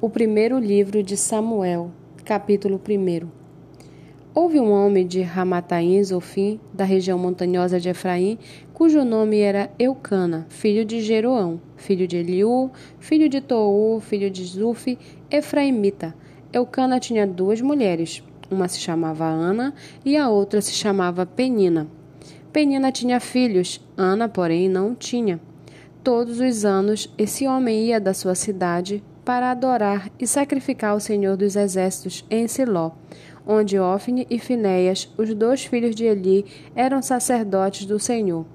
O primeiro livro de Samuel, capítulo 1. Houve um homem de Ramataim, Zofim, da região montanhosa de Efraim, cujo nome era Eucana, filho de Jeroão, filho de Eliú, filho de Tou, filho de Zufi, Efraimita. Eucana tinha duas mulheres, uma se chamava Ana e a outra se chamava Penina. Penina tinha filhos, Ana, porém, não tinha. Todos os anos, esse homem ia da sua cidade para adorar e sacrificar o Senhor dos Exércitos em Siló, onde Ofne e Finéias, os dois filhos de Eli, eram sacerdotes do Senhor.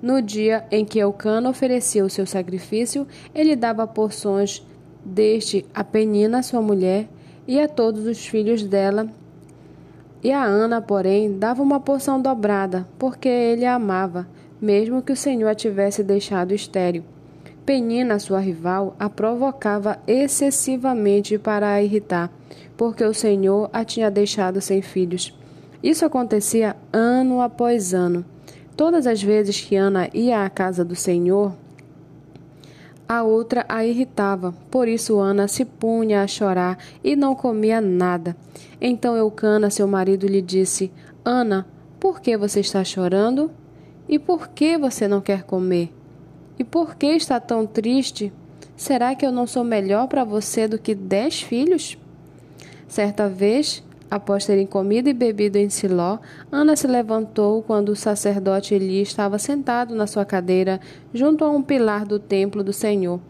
No dia em que Eucana oferecia o seu sacrifício, ele dava porções deste a Penina, sua mulher, e a todos os filhos dela. E a Ana, porém, dava uma porção dobrada, porque ele a amava, mesmo que o Senhor a tivesse deixado estéril. Penina, sua rival, a provocava excessivamente para a irritar, porque o Senhor a tinha deixado sem filhos. Isso acontecia ano após ano. Todas as vezes que Ana ia à casa do Senhor, a outra a irritava, por isso Ana se punha a chorar e não comia nada. Então Eucana, seu marido, lhe disse: Ana, por que você está chorando? E por que você não quer comer? E por que está tão triste? Será que eu não sou melhor para você do que dez filhos? Certa vez, após terem comido e bebido em Siló, Ana se levantou quando o sacerdote Eli estava sentado na sua cadeira junto a um pilar do templo do Senhor.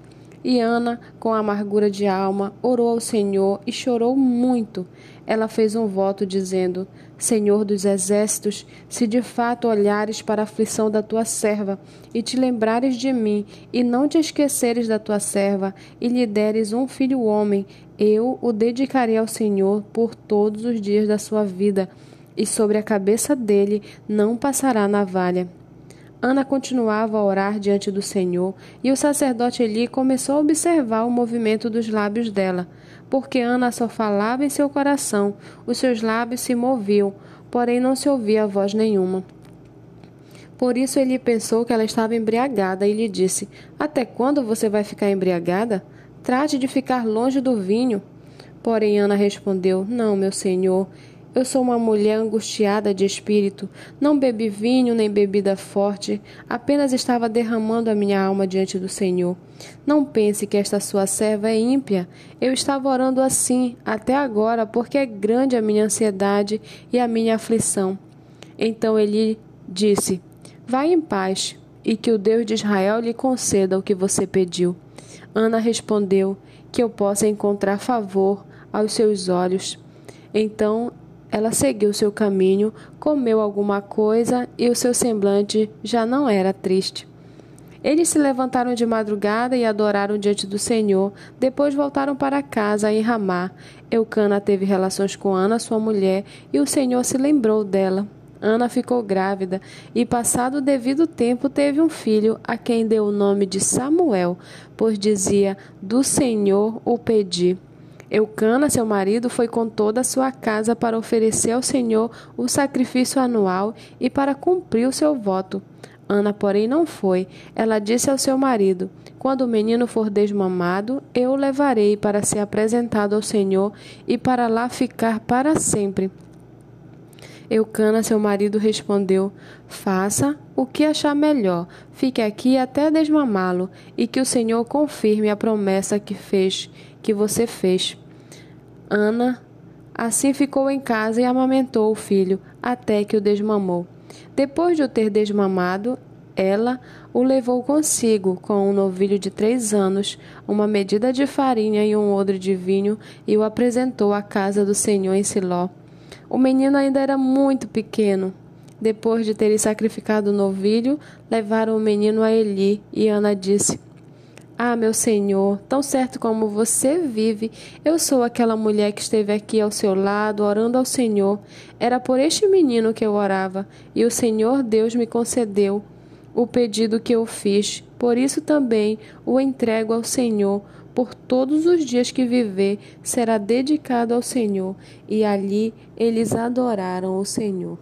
E Ana, com amargura de alma, orou ao Senhor e chorou muito. Ela fez um voto dizendo: Senhor dos exércitos, se de fato olhares para a aflição da tua serva e te lembrares de mim e não te esqueceres da tua serva e lhe deres um filho homem, eu o dedicarei ao Senhor por todos os dias da sua vida, e sobre a cabeça dele não passará navalha. Ana continuava a orar diante do Senhor, e o sacerdote Eli começou a observar o movimento dos lábios dela, porque Ana só falava em seu coração, os seus lábios se moviam, porém não se ouvia voz nenhuma. Por isso ele pensou que ela estava embriagada e lhe disse: Até quando você vai ficar embriagada? Trate de ficar longe do vinho. Porém Ana respondeu: Não, meu senhor, eu sou uma mulher angustiada de espírito. Não bebi vinho nem bebida forte, apenas estava derramando a minha alma diante do Senhor. Não pense que esta sua serva é ímpia. Eu estava orando assim até agora, porque é grande a minha ansiedade e a minha aflição. Então ele disse: Vá em paz, e que o Deus de Israel lhe conceda o que você pediu. Ana respondeu: Que eu possa encontrar favor aos seus olhos. Então ela seguiu seu caminho, comeu alguma coisa e o seu semblante já não era triste. Eles se levantaram de madrugada e adoraram diante do Senhor. Depois voltaram para casa em Ramá. Eucana teve relações com Ana, sua mulher, e o Senhor se lembrou dela. Ana ficou grávida e, passado o devido tempo, teve um filho, a quem deu o nome de Samuel, pois dizia: Do Senhor o pedi. Eucana, seu marido, foi com toda a sua casa para oferecer ao Senhor o sacrifício anual e para cumprir o seu voto. Ana, porém, não foi. Ela disse ao seu marido: Quando o menino for desmamado, eu o levarei para ser apresentado ao Senhor e para lá ficar para sempre. Eucana, seu marido, respondeu: Faça o que achar melhor. Fique aqui até desmamá-lo e que o Senhor confirme a promessa que fez que você fez. Ana assim ficou em casa e amamentou o filho até que o desmamou. Depois de o ter desmamado, ela o levou consigo com um novilho de três anos, uma medida de farinha e um odre de vinho e o apresentou à casa do Senhor em Siló. O menino ainda era muito pequeno. Depois de terem sacrificado o novilho, levaram o menino a Eli e Ana disse: ah, meu Senhor, tão certo como você vive, eu sou aquela mulher que esteve aqui ao seu lado, orando ao Senhor. Era por este menino que eu orava, e o Senhor Deus me concedeu o pedido que eu fiz. Por isso também o entrego ao Senhor. Por todos os dias que viver, será dedicado ao Senhor. E ali eles adoraram o Senhor.